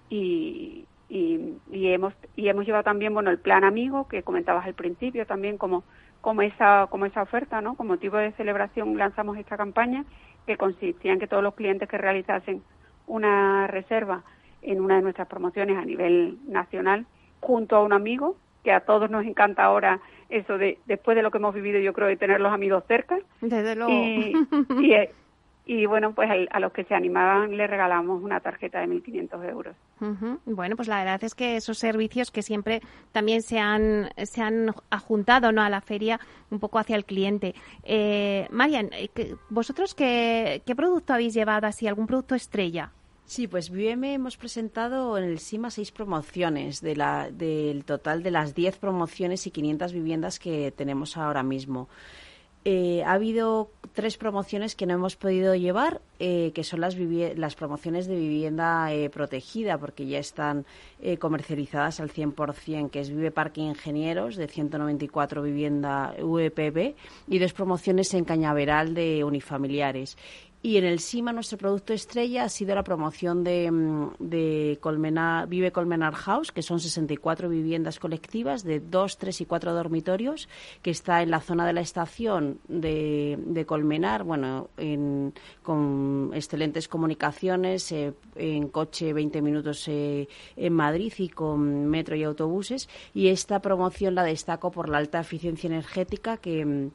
Speaker 3: y, y, hemos y hemos llevado también bueno el plan amigo que comentabas al principio también como como esa como esa oferta no como motivo de celebración lanzamos esta campaña que consistía en que todos los clientes que realizasen una reserva en una de nuestras promociones a nivel nacional junto a un amigo que a todos nos encanta ahora eso de después de lo que hemos vivido yo creo de tener los amigos cerca.
Speaker 1: Desde luego.
Speaker 3: Y, eh, y, bueno pues a, los que se animaban le regalamos una tarjeta de 1.500 euros.
Speaker 1: Bueno pues la verdad es que esos servicios que siempre también se han se han ajuntado no a la feria un poco hacia el cliente. Eh, Marian eh, vosotros qué, qué producto habéis llevado así algún producto estrella
Speaker 4: Sí, pues Viveme hemos presentado en el SIMA seis promociones del total de las diez promociones y 500 viviendas que tenemos ahora mismo. Eh, ha habido tres promociones que no hemos podido llevar, eh, que son las, promociones de vivienda eh, protegida, porque ya están comercializadas al 100%, que es Vive Parque Ingenieros, de 194 vivienda VPB, y dos promociones en Cañaveral de unifamiliares. Y en el SIMA nuestro producto estrella ha sido la promoción de, mm, de Colmenar, Vive Colmenar House, que son 64 viviendas colectivas de 2, 3 y 4 dormitorios, que está en la zona de la estación de, de Colmenar, bueno, con excelentes comunicaciones, eh, en coche 20 minutos eh, en Madrid y con metro y autobuses. Y esta promoción la destaco por la alta eficiencia energética que mm,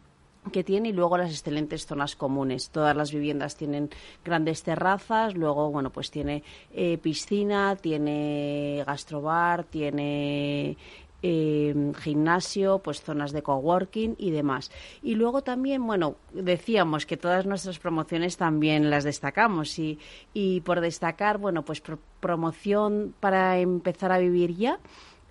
Speaker 4: que tiene y luego las excelentes zonas comunes. Todas las viviendas tienen grandes terrazas, luego bueno pues tiene eh, piscina, tiene gastrobar, tiene em, gimnasio, pues zonas de coworking y demás. Y luego también, bueno, decíamos que todas nuestras promociones también las destacamos y, y por destacar, bueno, pues promoción para empezar a vivir ya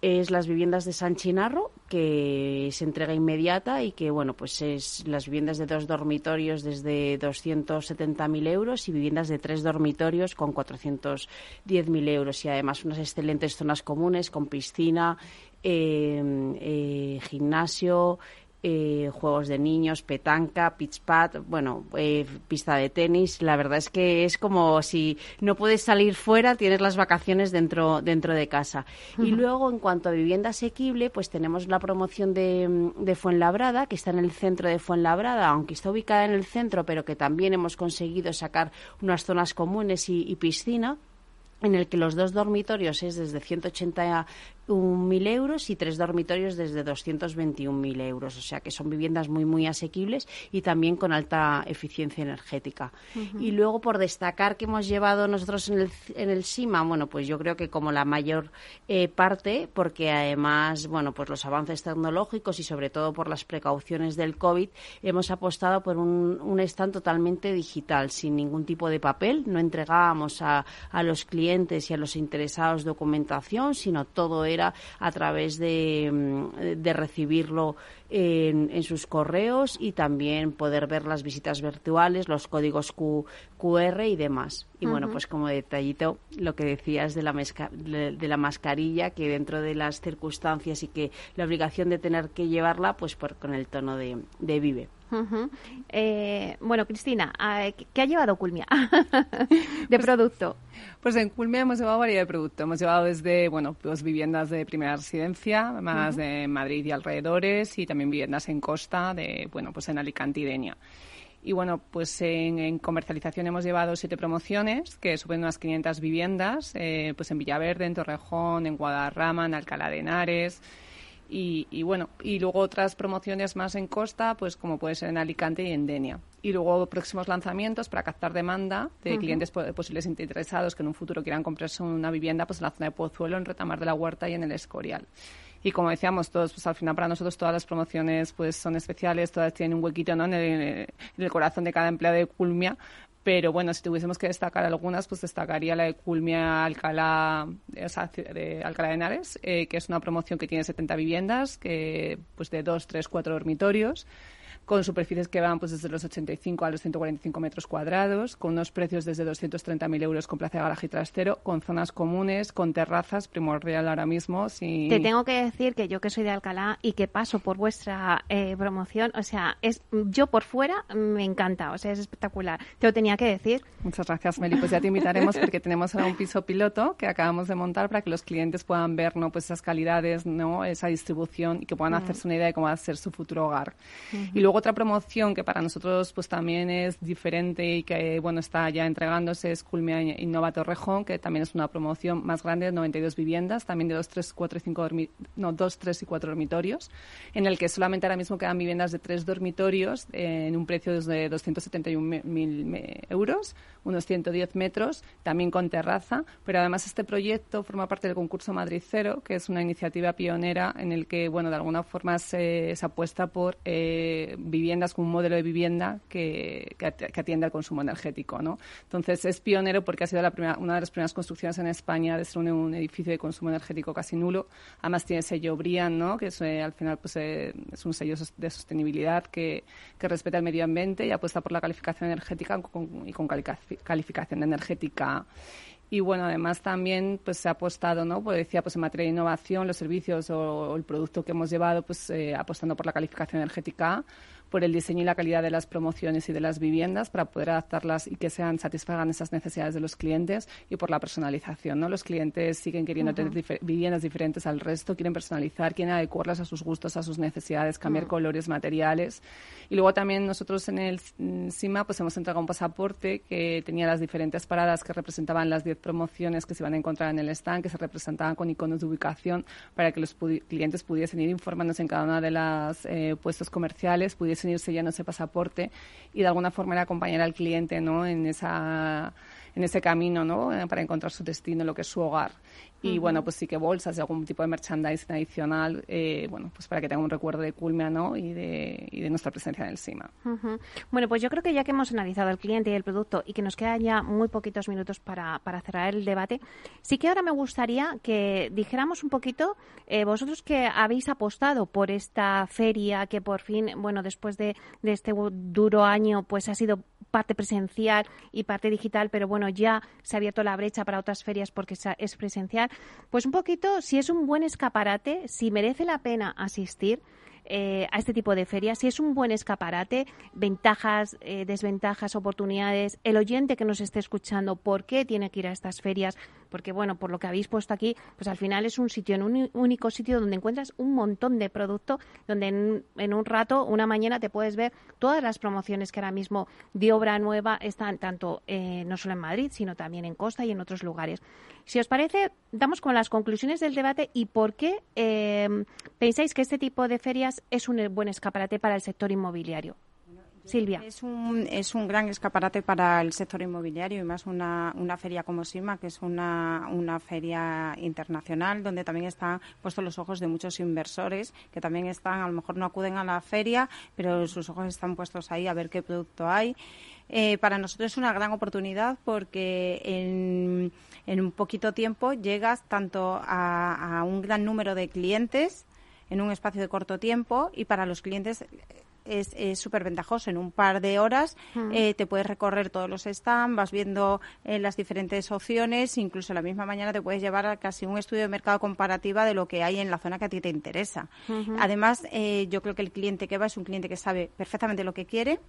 Speaker 4: es las viviendas de San Chinarro, que se entrega inmediata y que, bueno, pues es las viviendas de dos dormitorios desde 270.000 euros y viviendas de tres dormitorios con 410.000 euros. Y además unas excelentes zonas comunes con piscina, eh, eh, gimnasio, eh, juegos de niños, petanca, pitch pad, bueno, eh, pista de tenis. La verdad es que es como si no puedes salir fuera, tienes las vacaciones dentro, dentro de casa. Y luego, en cuanto a vivienda asequible, pues tenemos la promoción de, de Fuenlabrada, que está en el centro de Fuenlabrada, aunque está ubicada en el centro, pero que también hemos conseguido sacar unas zonas comunes y piscina en el que los dos dormitorios es desde 180 1.000 euros y tres dormitorios desde 221.000 euros. O sea que son viviendas muy, muy asequibles y también con alta eficiencia energética. Y luego, por destacar que hemos llevado nosotros en el, en el SIMA, bueno, pues yo creo que como la mayor eh, parte, porque además, bueno, pues los avances tecnológicos y sobre todo por las precauciones del COVID, hemos apostado por un, un stand totalmente digital, sin ningún tipo de papel. No entregábamos a, a los clientes y a los interesados documentación, sino todo a través de, mm, de recibirlo en, en, sus correos y también poder ver las visitas virtuales, los códigos QR y demás. Y bueno, pues como detallito, lo que decías de la, de la mascarilla, que dentro de las circunstancias y que la obligación de tener que llevarla, pues por, con el tono de, de Vive.
Speaker 1: Eh, bueno, Cristina, ¿qué ha llevado Culmia [LAUGHS] de pues, producto?
Speaker 5: Pues en Culmia hemos llevado variedad de producto. Hemos llevado desde, bueno, pues viviendas de primera residencia, más de Madrid y alrededores, y también viviendas en costa, de, bueno, pues en Alicante y Denia. Y bueno, pues en, comercialización hemos llevado siete promociones que suben unas 500 viviendas, eh, pues en Villaverde, en Torrejón, en Guadarrama, en Alcalá de Henares, y, bueno, y luego otras promociones más en costa, pues como puede ser en Alicante y en Denia. Y luego próximos lanzamientos para captar demanda de clientes posibles interesados que en un futuro quieran comprarse una vivienda pues en la zona de Pozuelo, en Retamar de la Huerta y en el Escorial. Y como decíamos todos, pues al final para nosotros todas las promociones pues son especiales, todas tienen un huequito ¿no? en, el, corazón de cada empleado de Culmia, pero bueno, si tuviésemos que destacar algunas, pues destacaría la de Culmia Alcalá, sea, de Alcalá de Henares, eh, que es una promoción que tiene 70 viviendas, que pues de 2, 3, 4 dormitorios con superficies que van pues desde los 85 a los 145 metros cuadrados, con unos precios desde 230.000 euros con plaza de garaje y trastero, con zonas comunes, con terrazas, primordial ahora mismo.
Speaker 1: Te tengo que decir que yo que soy de Alcalá y que paso por vuestra eh, promoción, o sea, es yo por fuera me encanta, o sea, es espectacular. Te lo tenía que decir.
Speaker 5: Muchas gracias, Meli. Pues ya te invitaremos porque tenemos ahora un piso piloto que acabamos de montar para que los clientes puedan ver ¿no? pues esas calidades, ¿no? esa distribución y que puedan mm. hacerse una idea de cómo va a ser su futuro hogar. Y luego otra promoción que para nosotros pues también es diferente y que bueno está ya entregándose es Culmia Innova Torrejón, que también es una promoción más grande de 92 viviendas, también de 2, 3, 4 y 5 no, 2, 3 y 4 dormitorios, en el que solamente ahora mismo quedan viviendas de 3 dormitorios eh, en un precio de 271.000 euros, unos 110 metros, también con terraza, pero además este proyecto forma parte del concurso Madrid Cero, que es una iniciativa pionera en el que bueno de alguna forma se, se apuesta por eh, viviendas con un modelo de vivienda que, que, atiende al consumo energético. ¿no? Entonces, es pionero porque ha sido la primera, una de las primeras construcciones en España de ser un, edificio de consumo energético casi nulo. Además, tiene sello BRIAN, ¿no? que es, eh, al final pues, eh, es un sello de sostenibilidad que, que, respeta el medio ambiente y apuesta por la calificación energética y con calificación energética y bueno, además también pues se ha apostado, ¿no? Pues decía, pues en materia de innovación, los servicios o, el producto que hemos llevado, pues eh, apostando por la calificación energética por el diseño y la calidad de las promociones y de las viviendas para poder adaptarlas y que sean satisfagan esas necesidades de los clientes y por la personalización. ¿no? Los clientes siguen queriendo tener viviendas diferentes al resto, quieren personalizar, quieren adecuarlas a sus gustos, a sus necesidades, cambiar colores, materiales. Y luego también nosotros en el CIMA pues hemos entregado un pasaporte que tenía las diferentes paradas que representaban las 10 promociones que se iban a encontrar en el stand, que se representaban con iconos de ubicación para que los clientes pudiesen ir informándose en cada una de las eh, puestos comerciales, pudiesen ir sellando ese pasaporte y de alguna forma acompañar al cliente ¿no? en esa en ese camino ¿no? Eh, para encontrar su destino, lo que es su hogar. Y bueno, pues sí que bolsas y algún tipo de merchandising adicional, eh, bueno, pues para que tenga un recuerdo de Culmia ¿no? y, de, y de nuestra presencia en el SIMA.
Speaker 1: Bueno, pues yo creo que ya que hemos analizado al cliente y el producto y que nos quedan ya muy poquitos minutos para, para cerrar el debate, sí que ahora me gustaría que dijéramos un poquito, eh, vosotros que habéis apostado por esta feria que por fin, bueno, después de, de este duro año, pues ha sido parte presencial y parte digital, pero bueno, ya se ha abierto la brecha para otras ferias porque es presencial. Pues un poquito, si es un buen escaparate, si merece la pena asistir, eh, a este tipo de ferias, si es un buen escaparate, ventajas, eh, desventajas, oportunidades, el oyente que nos esté escuchando, por qué tiene que ir a estas ferias, porque bueno, por lo que habéis puesto aquí, pues al final es un sitio, un único sitio donde encuentras un montón de producto, donde en, un rato, una mañana te puedes ver todas las promociones que ahora mismo de obra nueva están tanto eh, no solo en Madrid, sino también en Costa y en otros lugares. Si os parece, damos con las conclusiones del debate y por qué pensáis que este tipo de ferias es un buen escaparate para el sector inmobiliario. Silvia.
Speaker 2: Es un, es un gran escaparate para el sector inmobiliario y más una, una feria como SIMA, que es una, una feria internacional donde también están puestos los ojos de muchos inversores que también están, a lo mejor no acuden a la feria, pero sus ojos están puestos ahí a ver qué producto hay. Eh, para nosotros es una gran oportunidad porque en, en un poquito tiempo llegas tanto a, a un gran número de clientes en un espacio de corto tiempo y para los clientes es súper ventajoso. En un par de horas mm. eh, te puedes recorrer todos los stands, vas viendo eh, las diferentes opciones, incluso la misma mañana te puedes llevar a casi un estudio de mercado comparativa de lo que hay en la zona que a ti te interesa. Además, eh, yo creo que el cliente que va es un cliente que sabe perfectamente lo que quiere,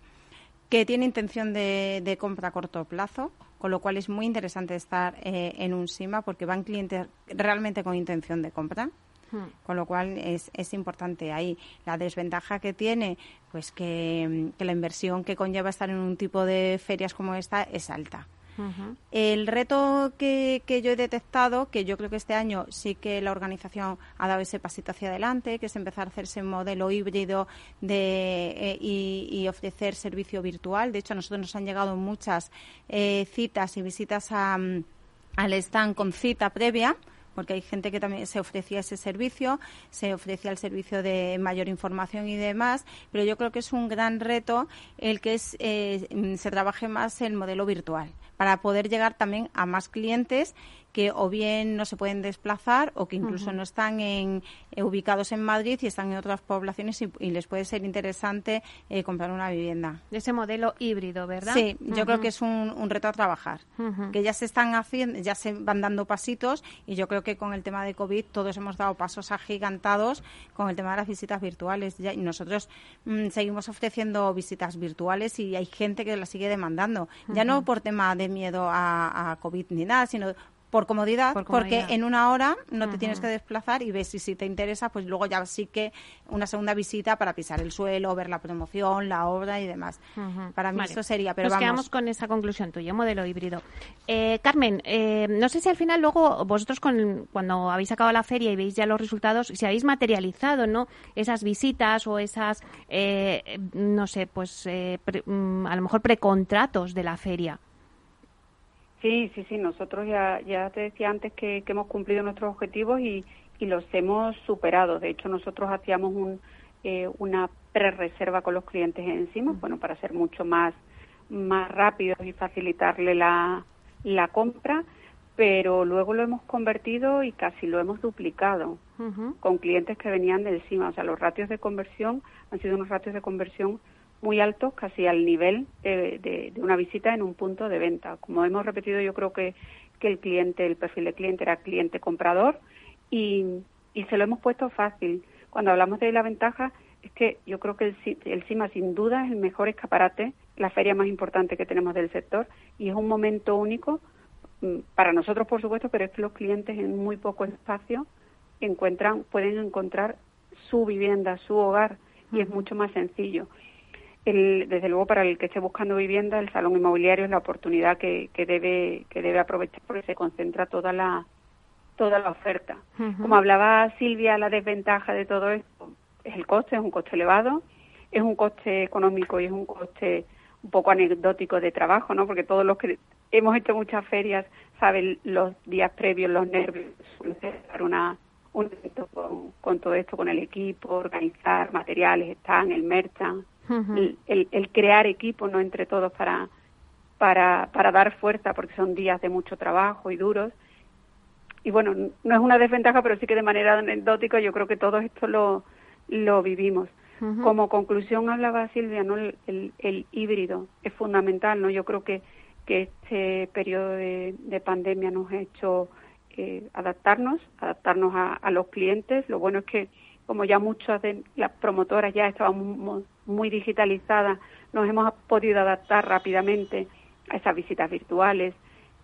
Speaker 2: que tiene intención de, de compra a corto plazo, con lo cual es muy interesante estar en un SIMA porque van clientes realmente con intención de compra. Con lo cual es, es importante ahí. La desventaja que tiene, pues que, la inversión que conlleva estar en un tipo de ferias como esta es alta. El reto que, que, yo he detectado, que yo creo que este año sí que la organización ha dado ese pasito hacia adelante, que es empezar a hacerse un modelo híbrido de, eh, y, ofrecer servicio virtual. De hecho, a nosotros nos han llegado muchas eh, citas y visitas a, al stand con cita previa porque hay gente que también se ofrecía ese servicio, se ofrecía el servicio de mayor información y demás, pero yo creo que es un gran reto el que es, eh, se trabaje más el modelo virtual para poder llegar también a más clientes que o bien no se pueden desplazar o que incluso no están en, eh, ubicados en Madrid y están en otras poblaciones y, les puede ser interesante eh, comprar una vivienda.
Speaker 1: Ese modelo híbrido, ¿verdad?
Speaker 2: Sí, yo creo que es un, reto a trabajar, que ya se están haciendo, ya se van dando pasitos y yo creo que con el tema de COVID todos hemos dado pasos agigantados con el tema de las visitas virtuales. y nosotros mm, seguimos ofreciendo visitas virtuales y hay gente que las sigue demandando, ya no por tema de miedo a, a COVID ni nada, sino por comodidad, porque en una hora no te tienes que desplazar y ves si, si te interesa, pues luego ya sí que una segunda visita para pisar el suelo, ver la promoción, la obra y demás. Para mí eso sería, pero
Speaker 1: Nos quedamos con esa conclusión tuya, modelo híbrido. Eh, Carmen, eh, no sé si al final luego vosotros con, cuando habéis acabado la feria y veis ya los resultados, si habéis materializado, ¿no? Esas visitas o esas, eh, no sé, pues mm, a lo mejor precontratos de la feria.
Speaker 3: Sí, sí, sí, nosotros ya, ya te decía antes que, hemos cumplido nuestros objetivos y, y, los hemos superado. De hecho, nosotros hacíamos un, eh, una pre-reserva con los clientes encima, bueno, para ser mucho más, más rápidos y facilitarle la, la compra, pero luego lo hemos convertido y casi lo hemos duplicado con clientes que venían de encima. O sea, los ratios de conversión han sido unos ratios de conversión muy altos, casi al nivel de, una visita en un punto de venta. Como hemos repetido, yo creo que, que el cliente, el perfil de cliente era cliente comprador y, y se lo hemos puesto fácil. Cuando hablamos de la ventaja, es que yo creo que el, el CIMA sin duda es el mejor escaparate, la feria más importante que tenemos del sector y es un momento único mm, para nosotros, por supuesto, pero es que los clientes en muy poco espacio encuentran, pueden encontrar su vivienda, su hogar y es mucho más sencillo. El, desde luego para el que esté buscando vivienda, el salón inmobiliario es la oportunidad que, que debe que debe aprovechar porque se concentra toda la toda la oferta. Como hablaba Silvia, la desventaja de todo esto es el coste, es un coste elevado, es un coste económico y es un coste un poco anecdótico de trabajo, ¿no? Porque todos los que hemos hecho muchas ferias saben los días previos, los nervios, una un evento con, todo esto, con el equipo, organizar materiales, están, el el, el, crear equipo, ¿no? Entre todos para, para, para dar fuerza, porque son días de mucho trabajo y duros. Y bueno, no es una desventaja, pero sí que de manera anecdótica yo creo que todo esto lo, lo vivimos. Como conclusión hablaba Silvia, ¿no? El, el, híbrido es fundamental, ¿no? Yo creo que, que este periodo de, de pandemia nos ha hecho eh, adaptarnos, adaptarnos a, los clientes. Lo bueno es que como ya muchas de las promotoras ya estaban muy, digitalizadas, nos hemos podido adaptar rápidamente a esas visitas virtuales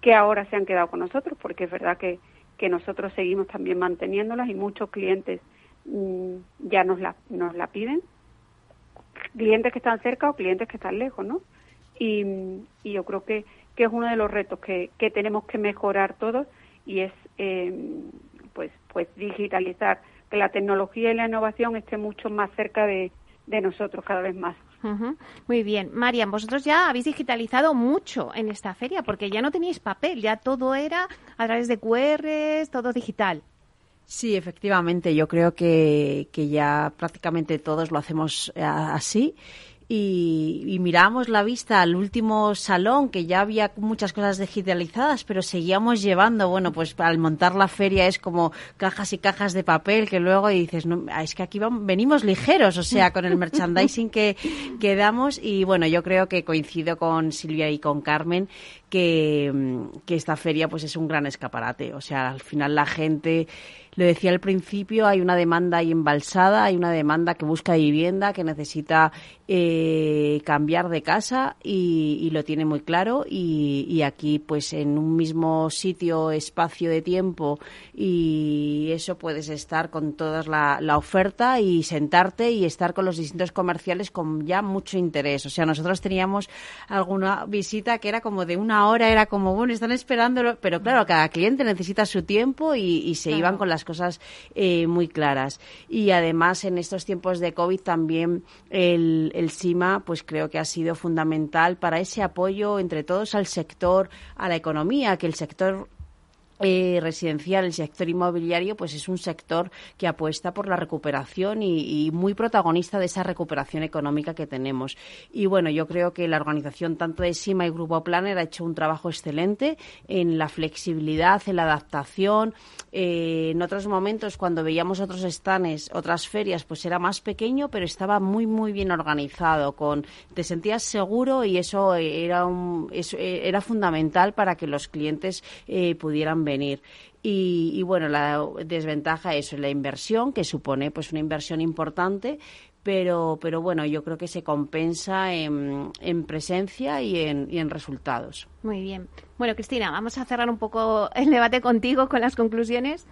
Speaker 3: que ahora se han quedado con nosotros, porque es verdad que, que nosotros seguimos también manteniéndolas y muchos clientes mm, ya nos la, nos la piden, clientes que están cerca o clientes que están lejos, ¿no? Y, y yo creo que, que es uno de los retos que, que tenemos que mejorar todos y es eh, pues pues digitalizar que la tecnología y la innovación esté mucho más cerca de, de nosotros cada vez más.
Speaker 1: Muy bien. Marian, vosotros ya habéis digitalizado mucho en esta feria porque ya no teníais papel, ya todo era a través de QRs, todo digital.
Speaker 4: Sí, efectivamente, yo creo que, que ya prácticamente todos lo hacemos eh, así y, miramos la vista al último salón, que ya había muchas cosas digitalizadas, pero seguíamos llevando, bueno, pues al montar la feria es como cajas y cajas de papel que luego dices, no, es que aquí vamos, venimos ligeros, o sea, con el merchandising que, que damos. Y bueno, yo creo que coincido con Silvia y con Carmen que, que esta feria pues es un gran escaparate, o sea, al final la gente lo decía al principio, hay una demanda ahí embalsada, hay una demanda que busca vivienda, que necesita eh, cambiar de casa y, lo tiene muy claro. Y, aquí, pues en un mismo sitio, espacio de tiempo y eso puedes estar con toda la, la oferta y sentarte y estar con los distintos comerciales con ya mucho interés. O sea, nosotros teníamos alguna visita que era como de una hora, era como, bueno, están esperando, pero claro, cada cliente necesita su tiempo y, se iban con las cosas eh, muy claras. Y además, en estos tiempos de COVID también el, el SIMA, pues creo que ha sido fundamental para ese apoyo entre todos al sector, a la economía, que el sector eh, residencial, el sector inmobiliario, pues es un sector que apuesta por la recuperación y, muy protagonista de esa recuperación económica que tenemos. Y bueno, yo creo que la organización tanto de SIMA y Grupo Planner ha hecho un trabajo excelente en la flexibilidad, en la adaptación. Eh, en otros momentos, cuando veíamos otros estanes, otras ferias, pues era más pequeño, pero estaba muy, muy bien organizado. Con, te sentías seguro y eso era, un, era fundamental para que los clientes eh, pudieran venir. Y, bueno, la desventaja es la inversión, que supone pues una inversión importante, pero, pero bueno, yo creo que se compensa en, en presencia y en, y en, resultados.
Speaker 1: Muy bien. Bueno, Cristina, vamos a cerrar un poco el debate contigo con las conclusiones.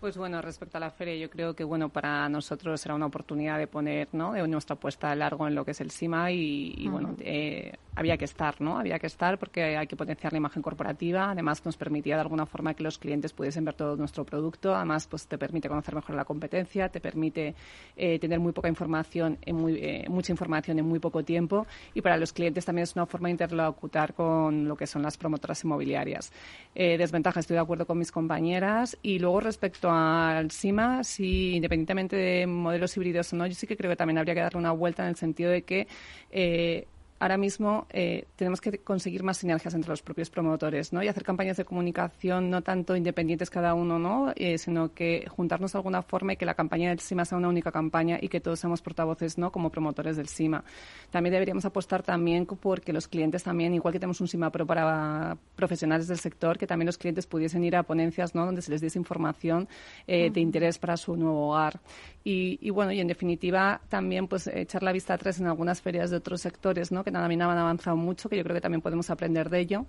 Speaker 5: Pues bueno, respecto a la feria, yo creo que bueno para nosotros será una oportunidad de poner ¿no? de nuestra apuesta a largo en lo que es el CIMA y, bueno, eh, había que estar, ¿no? Había que estar porque hay que potenciar la imagen corporativa. Además, nos permitía de alguna forma que los clientes pudiesen ver todo nuestro producto. Además, pues te permite conocer mejor la competencia, te permite eh, tener muy poca información, en muy, eh, mucha información en muy poco tiempo. Y para los clientes también es una forma de interlocutar con lo que son las promotoras inmobiliarias. desventaja, estoy de acuerdo con mis compañeras. Y luego respecto al SIMA, si independientemente de modelos híbridos o no, yo sí que creo que también habría que darle una vuelta en el sentido de que eh, ahora mismo eh, tenemos que conseguir más sinergias entre los propios promotores, ¿no? Y hacer campañas de comunicación no tanto independientes cada uno, ¿no? Eh, sino que juntarnos de alguna forma y que la campaña del SIMA sea una única campaña y que todos seamos portavoces, ¿no? Como promotores del SIMA. También deberíamos apostar también porque los clientes también, igual que tenemos un SIMA Pro para profesionales del sector, que también los clientes pudiesen ir a ponencias, ¿no? Donde se les diese información eh, de interés para su nuevo hogar. Y, bueno, y en definitiva también pues echar la vista atrás en algunas ferias de otros sectores, ¿no? Que también han avanzado mucho, que yo creo que también podemos aprender de ello.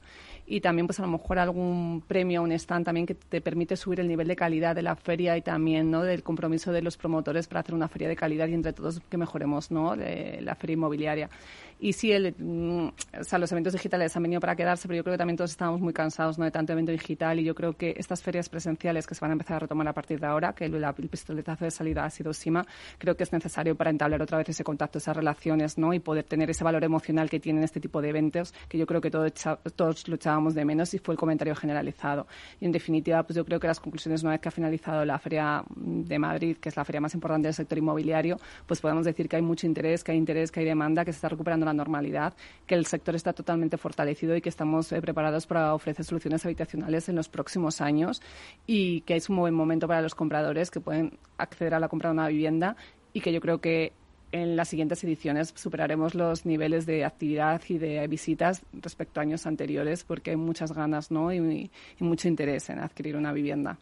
Speaker 5: Y también pues a lo mejor algún premio, un stand también que te permite subir el nivel de calidad de la feria y también, ¿no? Del compromiso de los promotores para hacer una feria de calidad y entre todos que mejoremos, ¿no? la feria inmobiliaria. Y sí, el, mm, o sea, los eventos digitales han venido para quedarse, pero yo creo que también todos estamos muy cansados ¿no? de tanto evento digital y yo creo que estas ferias presenciales que se van a empezar a retomar a partir de ahora, que el, el pistoletazo de salida ha sido SIMA, creo que es necesario para entablar otra vez ese contacto, esas relaciones ¿no? y poder tener ese valor emocional que tienen este tipo de eventos, que yo creo que todos, todos luchábamos de menos y fue el comentario generalizado. Y en definitiva, pues yo creo que las conclusiones, una vez que ha finalizado la Feria de Madrid, que es la feria más importante del sector inmobiliario, pues podemos decir que hay mucho interés, que hay interés, que hay demanda, que se está recuperando la normalidad, que el sector está totalmente fortalecido y que estamos eh, preparados para ofrecer soluciones habitacionales en los próximos años y que es un buen momento para los compradores que pueden acceder a la compra de una vivienda y que yo creo que en las siguientes ediciones superaremos los niveles de actividad y de visitas respecto a años anteriores porque hay muchas ganas ¿no? y mucho interés en adquirir una vivienda.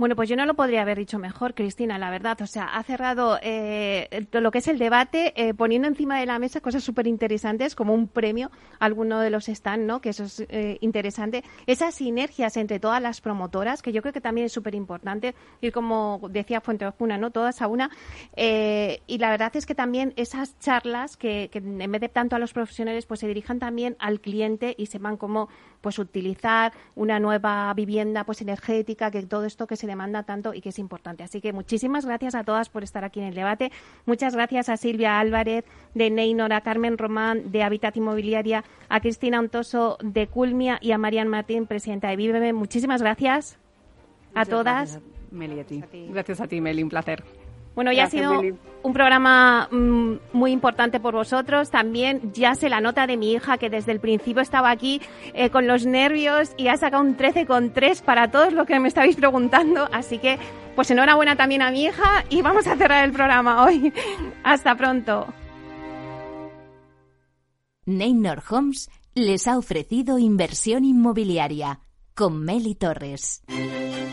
Speaker 1: Bueno, pues yo no lo podría haber dicho mejor, Cristina, la verdad. O sea, ha cerrado eh, lo que es el debate eh, poniendo encima de la mesa cosas súper interesantes como un premio alguno de los stands, ¿no? Que eso es eh, interesante. Esas sinergias entre todas las promotoras, que yo creo que también es súper importante ir, como decía Fuente Ojuna, ¿no? Todas a una. y la verdad es que también esas charlas que, que en vez de tanto a los profesionales, pues se dirijan también al cliente y sepan cómo pues utilizar una nueva vivienda pues energética, que todo esto que se demanda tanto y que es importante. Así que muchísimas gracias a todas por estar aquí en el debate. Muchas gracias a Silvia Álvarez de Neynor, a Carmen Román de Habitat Inmobiliaria, a Cristina Ontoso de Culmia y a Marian Martín, presidenta de Víveme. Muchísimas gracias a todas.
Speaker 5: Meli, a ti. Gracias a ti, Meli, un placer.
Speaker 1: Bueno, ya ha sido un programa mm, muy importante por vosotros. También ya sé la nota de mi hija que desde el principio estaba aquí eh, con los nervios y ha sacado un 13 con 3 para todos los que me estabais preguntando. Así que, pues enhorabuena también a mi hija y vamos a cerrar el programa hoy. [LAUGHS] Hasta pronto.
Speaker 6: Neynor Homes les ha ofrecido inversión inmobiliaria con Meli Torres.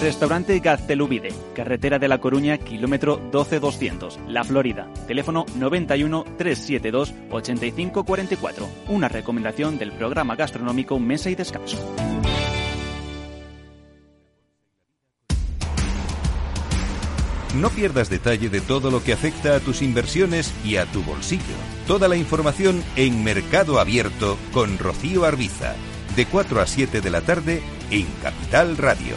Speaker 7: Restaurante Gaztelubide, carretera de La Coruña, kilómetro 12200, La Florida. Teléfono 91 372 8544. Una recomendación del programa gastronómico Mesa y Descanso.
Speaker 8: No pierdas detalle de todo lo que afecta a tus inversiones y a tu bolsillo. Toda la información en Mercado Abierto con Rocío Arbiza, de 4 a 7 de la tarde en Capital Radio.